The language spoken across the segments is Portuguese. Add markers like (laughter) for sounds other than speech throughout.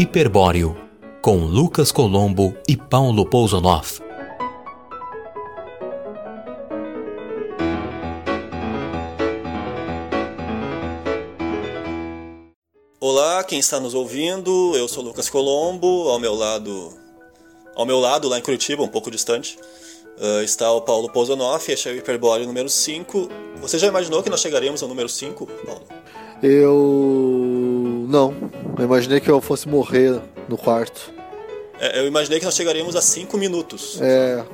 Hiperbóreo, com Lucas Colombo e Paulo Pousonoff. Olá, quem está nos ouvindo? Eu sou Lucas Colombo, ao meu lado, ao meu lado lá em Curitiba, um pouco distante, uh, está o Paulo Pousonoff, este é o Hiperbóreo número 5. Você já imaginou que nós chegaríamos ao número 5, Paulo? Eu. Não. Eu imaginei que eu fosse morrer no quarto. É, eu imaginei que nós chegaríamos a 5 minutos. É.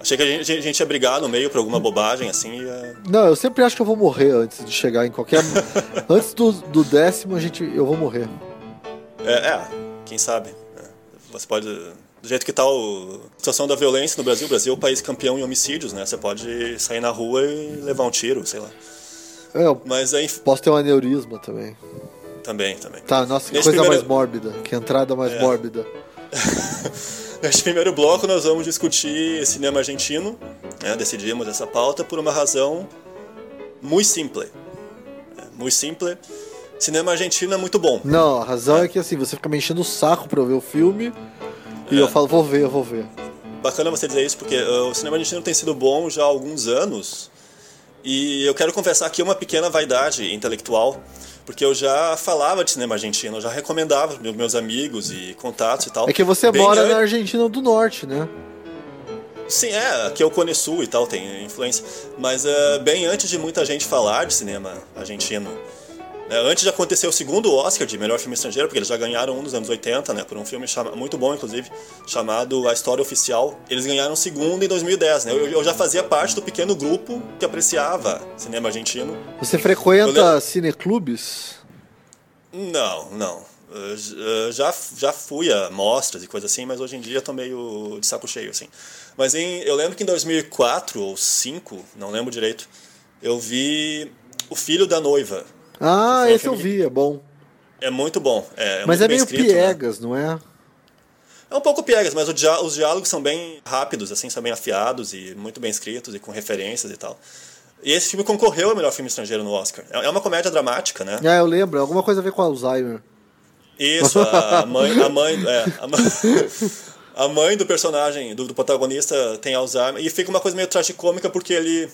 Achei que a gente, a gente ia brigar no meio por alguma bobagem, assim. Ia... Não, eu sempre acho que eu vou morrer antes de chegar em qualquer. (laughs) antes do, do décimo, a gente, eu vou morrer. É, é quem sabe. É. Você pode. Do jeito que tá a situação da violência no Brasil, o Brasil é o país campeão em homicídios, né? Você pode sair na rua e levar um tiro, sei lá. É, eu Mas aí. posso ter um aneurisma também. Também, também. Tá, nossa, que Nesse coisa primeiro- mais mórbida. Que entrada mais É. mórbida. (laughs) Neste primeiro bloco nós vamos discutir cinema argentino. né? Decidimos essa pauta por uma razão muito simples. É, muito simples. Cinema argentino é muito bom. Não, a razão é que assim, você fica me enchendo o saco pra eu ver o filme. E eu falo, vou ver, eu vou ver. Bacana você dizer isso, porque uh, o cinema argentino tem sido bom já há alguns anos. E eu quero confessar aqui uma pequena vaidade intelectual, porque eu já falava de cinema argentino, eu já recomendava para meus amigos e contatos e tal. É que você Bem mora na Argentina do Norte, né? Sim, é, aqui é o Cone Sul e tal, tem influência. Mas uh, bem antes de muita gente falar de cinema argentino, antes de acontecer o segundo Oscar de melhor filme estrangeiro, porque eles já ganharam um nos anos 80, né, por um filme chama- muito bom, inclusive, chamado A História Oficial. Eles ganharam o segundo em 2010, né? Eu, eu já fazia parte do pequeno grupo que apreciava cinema argentino. Você Eu frequenta cineclubes? Não, não. Uh, já, já fui a mostras e coisa assim, mas hoje em dia eu tô meio de saco cheio, assim. Mas em, eu lembro que em 2004 ou 2005, não lembro direito, eu vi O Filho da Noiva. Ah, esse eu vi, é bom. É muito bom. É, Mas muito é meio escrito, né? piegas, não é? É um pouco piegas, mas dia- os diálogos são bem rápidos, assim, são bem afiados e muito bem escritos e com referências e tal. E esse filme concorreu ao melhor filme estrangeiro no Oscar. É é uma comédia dramática, né? Ah, eu lembro, alguma coisa a ver com Alzheimer. Isso, a (laughs) mãe, a mãe, é, a mãe, (laughs) a mãe do personagem, do, do protagonista tem Alzheimer e fica uma coisa meio tragicômica porque ele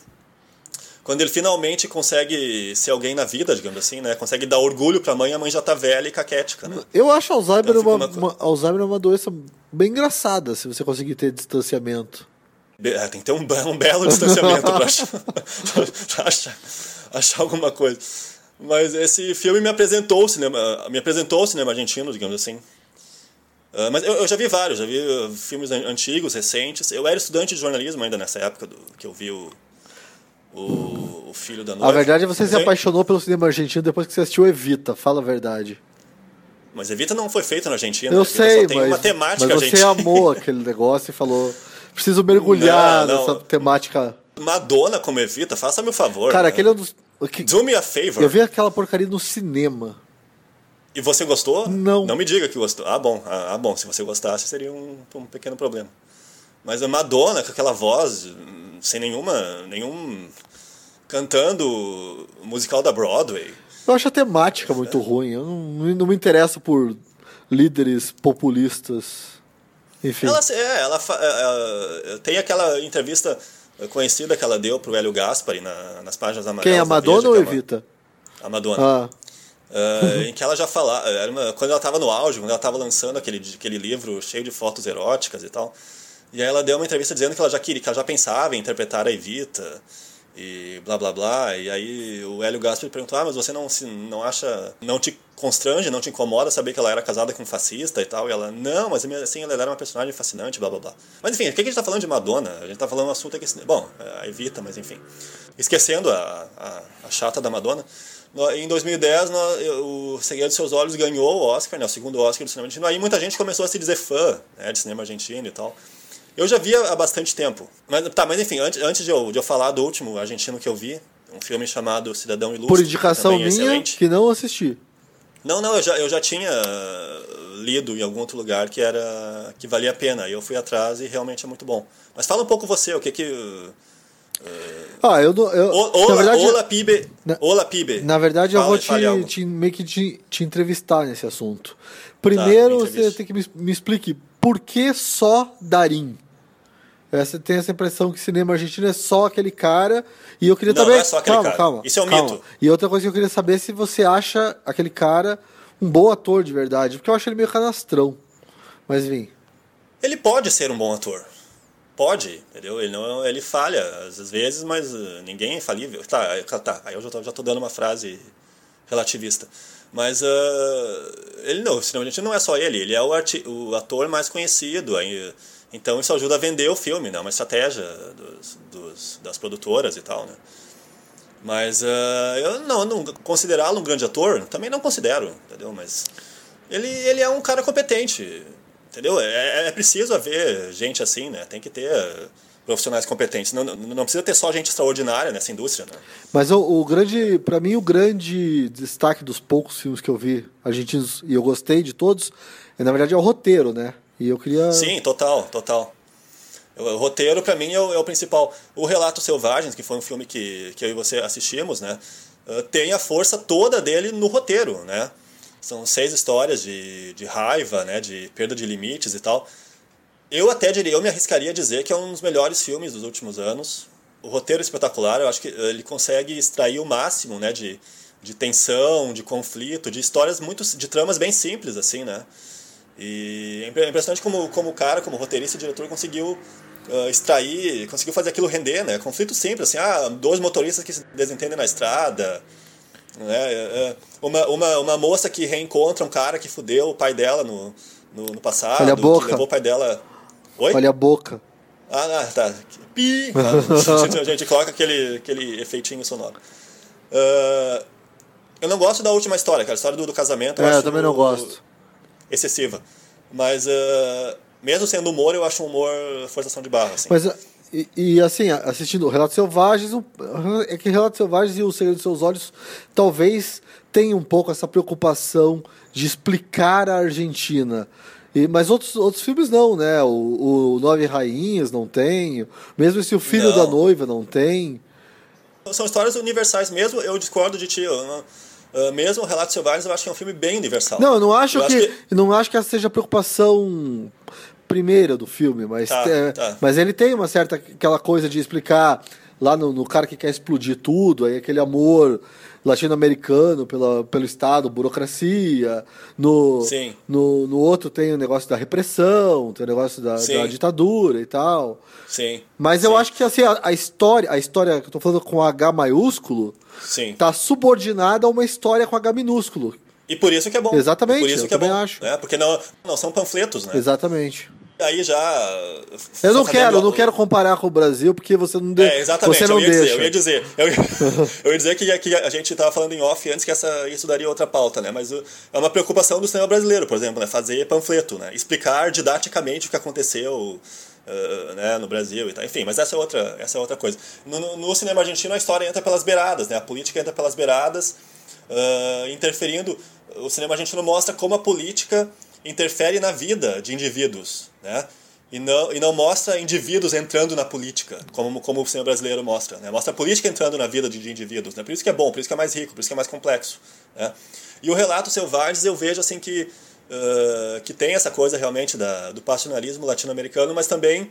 quando ele finalmente consegue ser alguém na vida, digamos assim, né? Consegue dar orgulho pra mãe, a mãe já tá velha e caquética, né? Eu acho Alzheimer, Então uma, uma Alzheimer é uma doença bem engraçada se você conseguir ter distanciamento. Be- é, tem que ter um, um belo distanciamento pra achar, (laughs) pra achar, achar alguma coisa. Mas esse filme me apresentou o cinema, me apresentou o cinema argentino, digamos assim. Ah, mas eu, eu já vi vários, já vi uh, filmes an- antigos, recentes. Eu era estudante de jornalismo ainda nessa época do, que eu vi o, o Filho da Noiva. A verdade é que você se apaixonou pelo cinema argentino depois que você assistiu Evita, fala a verdade. Mas Evita não foi feito na Argentina. Eu Evita sei, só tem mas, uma temática mas você argentina. amou (laughs) aquele negócio e falou: preciso mergulhar Não, não. nessa temática. Madonna como Evita, faça-me o favor. Cara, né? aquele é um dos. que- Do me a favor. Eu vi aquela porcaria no cinema. E você gostou? Não. Não me diga que gostou. Ah, bom. Ah, ah, bom. Se você gostasse, seria um, um pequeno problema. Mas a Madonna, com aquela voz, hum, sem nenhuma. nenhum. Cantando musical da Broadway. Eu acho a temática muito ruim. Eu não, não me interesso por líderes populistas. Enfim. Ela, é, ela fa- é, é, tem aquela entrevista conhecida que ela deu pro Hélio Gaspari na- nas páginas amarelas. Quem é a Madonna Veja, ou que é uma- Evita? A Madonna. Ah, Uh, em que ela já falava, uma- quando ela estava no auge, quando ela estava lançando aquele, aquele livro cheio de fotos eróticas e tal, e aí ela deu uma entrevista dizendo que ela já queria, que ela já pensava em interpretar a Evita e blá blá blá, e aí o Hélio Gaspari perguntou, ah, mas você não se não acha, não te constrange, não te incomoda saber que ela era casada com um fascista e tal, e ela, não, mas assim, ela era uma personagem fascinante, blá blá blá. Mas enfim, o que a gente tá falando de Madonna? A gente tá falando um assunto que, bom, a Evita, mas enfim, esquecendo a, a, a chata da Madonna, Em 2010, no- o Segredo dos Seus Olhos ganhou o Oscar, né, o segundo Oscar do cinema argentino. Aí muita gente começou a se dizer fã né, de cinema argentino e tal. Eu já via há bastante tempo. Mas, tá, mas enfim, antes, antes de, eu, de eu falar do último argentino que eu vi, um filme chamado Cidadão Ilustre. por que indicação também é minha, excelente. que não assisti. Não, não, eu já, eu já tinha lido em algum outro lugar que era que valia a pena. E eu fui atrás e realmente é muito bom. Mas fala um pouco você, o que que Ah, eu, eu ou, na verdade, ou Lapibe. na- ou Lapibe. na verdade eu Fala- vou fale te, te- meio que te, te entrevistar nesse assunto. Primeiro, me você tem que me, me explique por que só Darim? Você tem essa impressão que cinema argentino é só aquele cara. E eu queria Não, também. não é só aquele calma, cara. calma. Isso é um calma. mito. E outra coisa que eu queria saber é se você acha aquele cara um bom ator de verdade. Porque eu acho ele meio canastrão. Mas enfim. Ele pode ser um bom ator. Pode, entendeu? Ele, não, ele falha às vezes, mas uh, ninguém é infalível. Tá, aí- tá aí eu já tô, já tô dando uma frase relativista. Mas uh, ele não, senão a gente não é só ele, ele é o, o ator mais conhecido. Aí, então isso ajuda a vender o filme, né? Uma estratégia dos, dos, das produtoras e tal, né? Mas uh, eu não, não considerá-lo um grande ator, também não considero, entendeu? Mas ele, ele é um cara competente, entendeu? É, é preciso haver gente assim, né? Tem que ter profissionais competentes. Não, não, não precisa ter só gente extraordinária nessa indústria, né? Mas o, o grande, para mim, o grande destaque dos poucos filmes que eu vi argentinos e eu gostei de todos, é, na verdade é o roteiro, né? E eu queria. Sim, total, total. O, roteiro, para mim, é o, é o principal. O Relato Selvagens, que foi um filme que, que eu e você assistimos, né? uh, tem a força toda dele no roteiro, né? São seis histórias de, de raiva, né? De perda de limites e tal. Eu até diria, eu me arriscaria a dizer que é um dos melhores filmes dos últimos anos. O roteiro é espetacular, eu acho que ele consegue extrair o máximo, né, de, de tensão, de conflito, de histórias muito de tramas bem simples assim, né? E é é impressionante como como o cara, como roteirista e diretor conseguiu ah, extrair, conseguiu fazer aquilo render, né? Conflito simples, assim, ah, dois motoristas que se desentendem na estrada, né? É, é, Uma, uma, uma moça que reencontra um cara que fudeu o pai dela no, no, no passado, Olha a boca. que levou o pai dela... Oi? Olha a boca. Ah, ah, tá. Pi! a (laughs) gente coloca aquele, aquele efeitinho sonoro. Ah, eu não gosto da última história, cara. A história do, do casamento. É, eu acho também não gosto. Excessiva. Mas, ah, mesmo sendo humor, eu acho um humor forçação de barra. Assim. Mas, e, e, assim, assistindo Relatos Selvagens, o- é que Relatos Selvagens e O Segredo dos Seus Olhos talvez tenham um pouco essa preocupação de explicar a Argentina. E, mas outros, outros filmes não, né? O, o Nove Rainhas não tem, mesmo esse O Filho Não. da Noiva não tem. São histórias universais mesmo. Eu discordo de ti. Eu não- ah, mesmo o Relatos Selvagens, eu acho que é um filme bem universal. Não, eu não acho Eu que, acho eu não acho que essa seja a preocupação primeira do filme, mas, Tá, é, tá. mas ele tem uma certa aquela coisa de explicar lá no, no cara que quer explodir tudo, aí aquele amor latino-americano pela, pelo Estado, burocracia. No, Sim. no, no outro tem o negócio da repressão, tem o negócio da, da ditadura e tal. Sim. Mas eu Sim. acho que assim, a, a história, a história que eu tô falando com H maiúsculo, Sim. tá subordinada a uma história com H minúsculo. E por isso que é bom. Exatamente, Por isso que é bom. acho. Né? Porque não, não são panfletos, né? Exatamente. Aí já. Eu não quero, eu não quero comparar com o Brasil, porque você não, de... É, exatamente, você não eu, ia deixa. dizer, eu ia dizer. Eu ia, eu ia dizer que, que a gente estava falando em off antes que essa, isso daria outra pauta, né? Mas é uma preocupação do cinema brasileiro, por exemplo, né? Fazer panfleto, né? Explicar didaticamente o que aconteceu uh, né, no Brasil e tal. Enfim, mas essa é outra, essa é outra coisa. No, no- cinema argentino a história entra pelas beiradas, né? A política entra pelas beiradas, uh, interferindo. O cinema argentino mostra como a política interfere na vida de indivíduos, né? E não, e não mostra indivíduos entrando na política, como, como o cinema brasileiro mostra. Né? Mostra a política entrando na vida de, de indivíduos. Né? Por isso que é bom, por isso que é mais rico, por isso que é mais complexo. Né? E o Relato Selvagens eu vejo assim que, uh, que tem essa coisa realmente da, do passionalismo latino-americano, mas também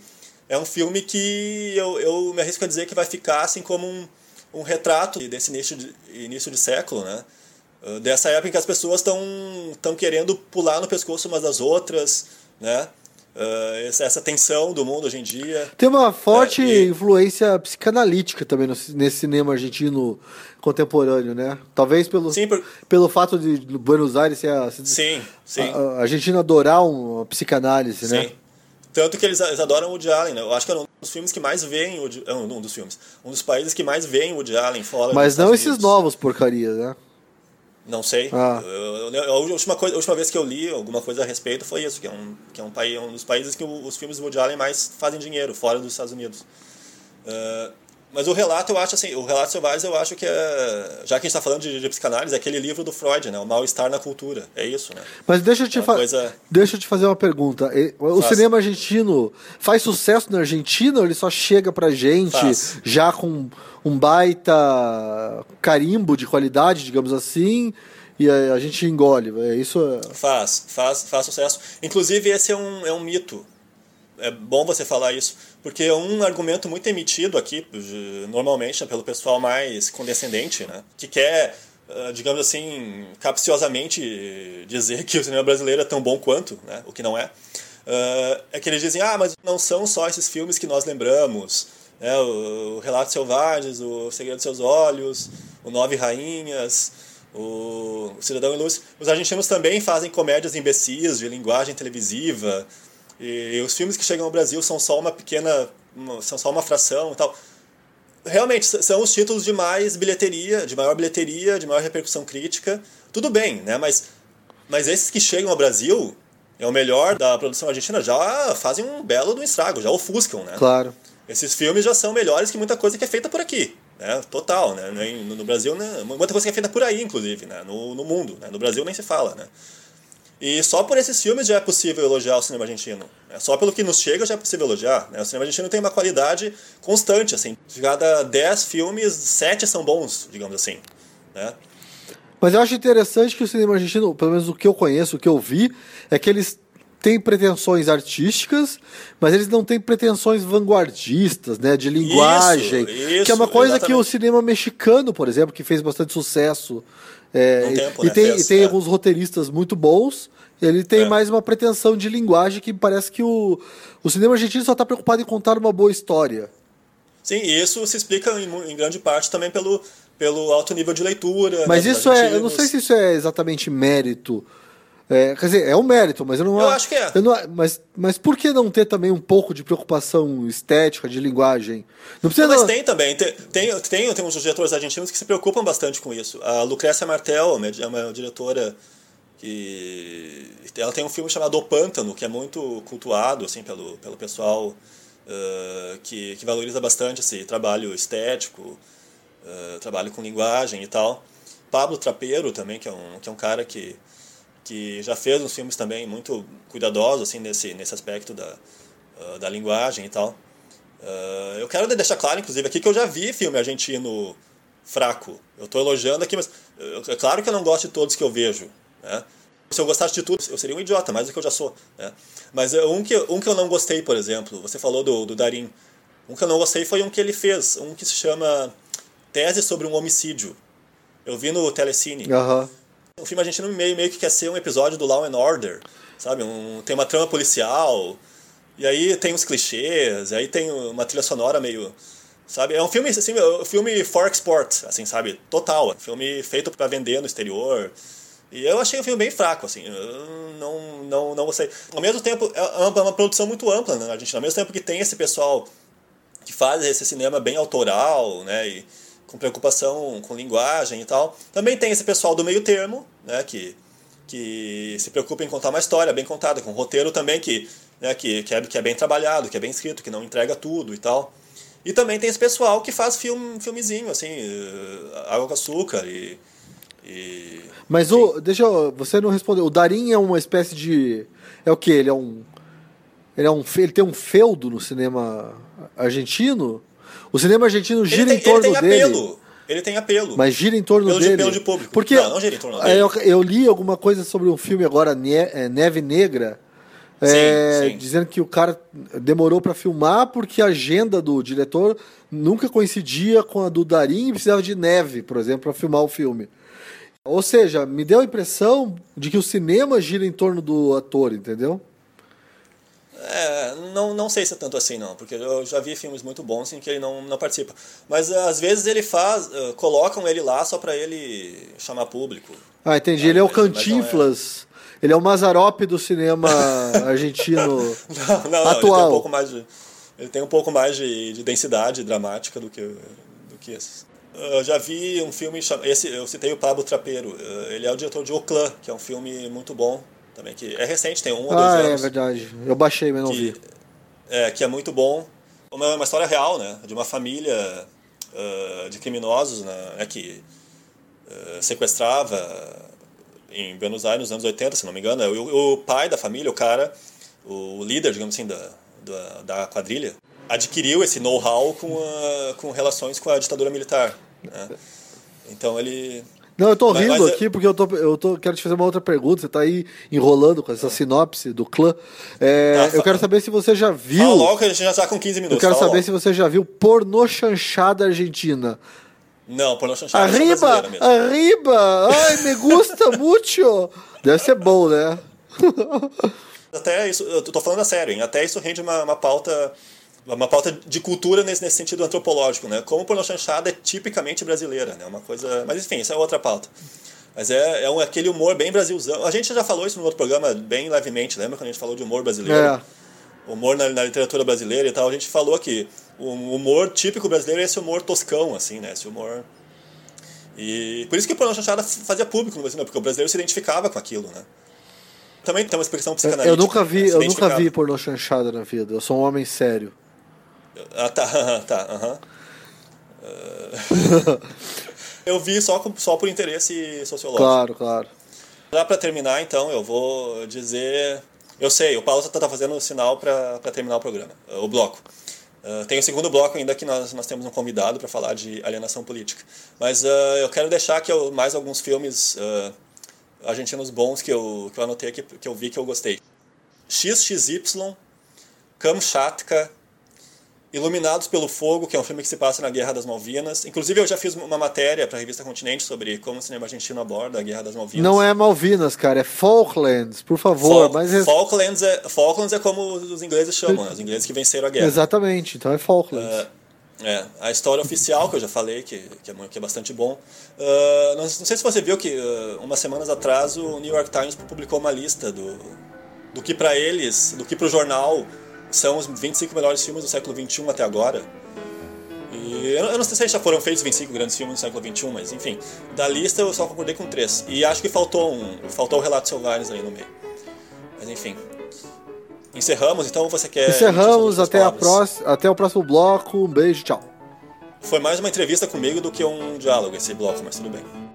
é um filme que eu, eu me arrisco a dizer que vai ficar assim como um, um retrato desse início de, início de século, né? Uh, dessa época em que as pessoas estão querendo pular no pescoço umas das outras, né? Uh, essa, tensão do mundo hoje em dia. Tem uma forte É, e- influência psicanalítica também nesse cinema argentino contemporâneo, né? Talvez pelo, Sim, por- pelo fato de Buenos Aires ser a, Sim, sim. a, a Argentina adorar uma psicanálise, né? Tanto que eles, eles adoram o Woody Allen, né? Eu acho que é um dos filmes que mais veem Woody, é um dos filmes, um dos países que mais veem o Woody Allen fora Mas não Estados esses Unidos. novos porcarias, né? Não sei. Ah. Eu- eu- a, última coisa, a última vez que eu li alguma coisa a respeito foi isso, que é um, que é um, país, um dos países que os filmes do Woody Allen mais fazem dinheiro, fora dos Estados Unidos. Ah, Mas o relato, eu acho assim, o relato selvagens, eu acho que é. Já que a gente está falando de, de, psicanálise, é aquele livro do Freud, né? O mal-estar na cultura. É isso, né? Mas deixa eu te, É fa coisa- deixa eu te fazer uma pergunta. O Faz. cinema argentino faz sucesso na Argentina ou ele só chega pra gente Faz. já com um baita carimbo de qualidade, digamos assim, e a, gente engole? É isso. Faz, faz, faz sucesso. Inclusive, esse é um, é um mito. É bom você falar isso, porque é um argumento muito emitido aqui, normalmente, pelo pessoal mais condescendente, né? que quer, eh, digamos assim, capciosamente dizer que o cinema brasileiro é tão bom quanto, né? o que não é. Eh, É que eles dizem, ah, mas não são só esses filmes que nós lembramos, né? o, Relatos Selvagens, o Segredo dos Seus Olhos, o Nove Rainhas, o Cidadão Ilustre. Os argentinos também fazem comédias imbecis de linguagem televisiva. E os filmes que chegam ao Brasil são só uma pequena. uma- são só uma fração e tal. Realmente, são os títulos de mais bilheteria, de maior bilheteria, de maior repercussão crítica. Tudo bem, né? Mas, mas esses que chegam ao Brasil, é o melhor da produção argentina, já fazem um belo do estrago, já ofuscam, né? Claro. Esses filmes já são melhores que muita coisa que é feita por aqui, né? Total, né? No, no Brasil, né? muita coisa que é feita por aí, inclusive, né? No, no mundo, né? No Brasil nem se fala, né? E só por esses filmes já é possível elogiar o cinema argentino. né? Só pelo que nos chega já é possível elogiar. Né? O cinema argentino tem uma qualidade constante, assim. De cada 10 filmes, 7 são bons, digamos assim. Né? Mas eu acho interessante que o cinema argentino, pelo menos o que eu conheço, o que eu vi, é que eles têm pretensões artísticas, mas eles não têm pretensões vanguardistas, né, de linguagem, Isso, que é uma coisa que o exatamente. cinema mexicano, por exemplo, que fez bastante sucesso, é, Um tempo, e, né, tem, e tem é. alguns roteiristas muito bons. Ele tem É. mais uma pretensão de linguagem que parece que o, o cinema argentino só está preocupado em contar uma boa história. Sim, e isso se explica em, em grande parte também pelo, pelo alto nível de leitura. Mas né, isso é, eu não sei se isso é exatamente mérito. É, quer dizer, é um mérito, mas eu não Eu acho que é. não- mas, mas por que não ter também um pouco de preocupação estética, de linguagem? Não precisa. Mas não- tem também, tem, tem, tem, tem uns diretores argentinos que se preocupam bastante com isso. A Lucrécia Martel é uma diretora que ela tem um filme chamado O Pântano, que é muito cultuado assim pelo, pelo pessoal eh, que, que valoriza bastante esse trabalho estético, eh, trabalho com linguagem e tal. Pablo Trapeiro também, que é um, que é um cara que, que já fez uns filmes também muito cuidadosos assim nesse, nesse aspecto da, ah, da linguagem e tal. Ah, eu quero deixar claro, inclusive, aqui que eu já vi filme argentino fraco. Eu estou elogiando aqui, mas eh, é claro que eu não gosto de todos que eu vejo. Né? Se eu gostasse de tudo, eu seria um idiota, mais do que eu já sou. Né? Mas um que, um que eu não gostei, por exemplo, você falou do, do Darim. Um que eu não gostei foi um que ele fez, um que se chama Tese sobre um Homicídio. Eu vi no Telecine. Aham. Um filme argentino meio, meio que quer ser um episódio do Law and Order, sabe? Um, tem uma trama policial, e aí tem uns clichês, e aí tem uma trilha sonora meio... Sabe? É um filme, assim, é um filme for export, assim, sabe? Total. Um filme feito para vender no exterior. E eu achei o filme bem fraco, assim. Eu não, não, não gostei. Ao mesmo tempo, é uma, uma produção muito ampla né, na Argentina. Ao mesmo tempo que tem esse pessoal que faz esse cinema bem autoral, né, e com preocupação com linguagem e tal. Também tem esse pessoal do meio termo, né, que, que se preocupa em contar uma história bem contada, com um roteiro também que, né, que, que, é, que é bem trabalhado, que é bem escrito, que não entrega tudo e tal. E também tem esse pessoal que faz filme, filmezinho, assim, eh, água com açúcar e... e Mas o. Deixa eu. Você não respondeu. O Darim é uma espécie de. É o que? Ele é um. Ele é um. Ele tem um feudo no cinema argentino? O cinema argentino gira tem, em torno ele tem dele. apelo. Ele tem apelo. Mas gira em torno Pelo de- dele. pelo de público. Porque Não, não gira em torno é, dele. Eu, eu li alguma coisa sobre um filme agora, é, Neve Negra, é, Sim, sim. dizendo que o cara demorou pra filmar porque a agenda do diretor nunca coincidia com a do Darim e precisava de neve, por exemplo, pra filmar o filme. Ou seja, me deu a impressão de que o cinema gira em torno do ator, entendeu? É, não, não sei se é tanto assim não, porque eu já vi filmes muito bons em que ele não, não participa. Mas às vezes ele faz, eh, colocam ele lá só pra ele chamar público. Ah, entendi. Ele é o é. Cantinflas. Ele é o Mazarop do cinema (laughs) argentino. Não, não, não, ele tem Atual. um pouco mais de, ele tem um pouco mais de, de densidade dramática do que, do que esses. Eu já vi um filme, esse eu citei o Pablo Trapeiro, eh, ele é o diretor de O Clã, que é um filme muito bom também, que é recente, tem um ou dois ah, é anos. verdade. Eu baixei, mas não que, vi. é, que é muito bom. Uma, uma história real, né? De uma família uh, de criminosos né, que uh, sequestrava em Buenos Aires nos anos 80, se não me engano. O, o pai da família, o cara, o líder, digamos assim, da, da, da quadrilha, adquiriu esse know-how com, com relações com a ditadura militar. Né? Então ele não, eu tô rindo mas, mas aqui porque eu, tô, eu tô, quero te fazer uma outra pergunta. Você tá aí enrolando com essa sinopse do clã. É, tá, eu quero saber se você já viu. Fala logo que a gente já tá com 15 minutos. Eu quero saber logo. se você já viu pornô chanchada argentina. Não, pornô chanchada Arriba! Arriba! Ai, me gusta (laughs) muito! Deve ser bom, né? Até isso, eu tô falando a sério, hein? Até isso rende uma, uma pauta uma pauta de cultura nesse, nesse sentido antropológico, né? Como pornô chanchada é tipicamente brasileira, né? Uma coisa, mas enfim, isso é outra pauta. Mas é, é um, aquele humor bem brasilzão. A gente já falou isso no outro programa bem levemente, lembra quando a gente falou de humor brasileiro? É. Humor na, na, literatura brasileira e tal. A gente falou que o humor típico brasileiro é esse humor toscão, assim, né? Esse humor. E por isso que o pornô chanchada fazia público no Brasil, né? porque o brasileiro se identificava com aquilo, né? Também tem uma expressão psicanalítica. Eu nunca vi, né? eu nunca vi pornô chanchada na vida. Eu sou um homem sério. Ah, tá, (laughs) tá, aham. Uh... (laughs) eu vi só, só por interesse sociológico. Claro, claro. Já para terminar, então, eu vou dizer. Eu sei, o Paulo está tá fazendo o sinal para terminar o programa, o bloco. Uh, tem o segundo bloco ainda que nós, nós temos um convidado para falar de alienação política. Mas uh, eu quero deixar aqui mais alguns filmes uh, argentinos bons que eu, que eu anotei aqui, que eu vi que eu gostei. XXY, Kamchatka, Iluminados pelo Fogo, que é um filme que se passa na Guerra das Malvinas. Inclusive, eu já fiz uma matéria para a revista Continente sobre como o cinema argentino aborda a Guerra das Malvinas. Não é Malvinas, cara, é Falklands, por favor. Fal mas Falklands, é, Falklands é como os ingleses chamam, né? os ingleses que venceram a guerra. Exatamente, então é Falklands. Uh, é, a história oficial, que eu já falei, que, que, é, que é bastante bom. Uh, não, não, sei se você viu que uh, umas semanas atrás o New York Times publicou uma lista do, do que para eles, do que para o jornal são os 25 melhores filmes do século XXI até agora. E eu não sei se já foram feitos 25 grandes filmes do século XXI, mas enfim, da lista eu só concordei com três. E acho que faltou um, faltou o Relato Selvagens aí no meio. Mas enfim. Encerramos, então você quer. Encerramos, até, a até o próximo bloco. Um beijo, tchau. Foi mais uma entrevista comigo do que um diálogo esse bloco, mas tudo bem.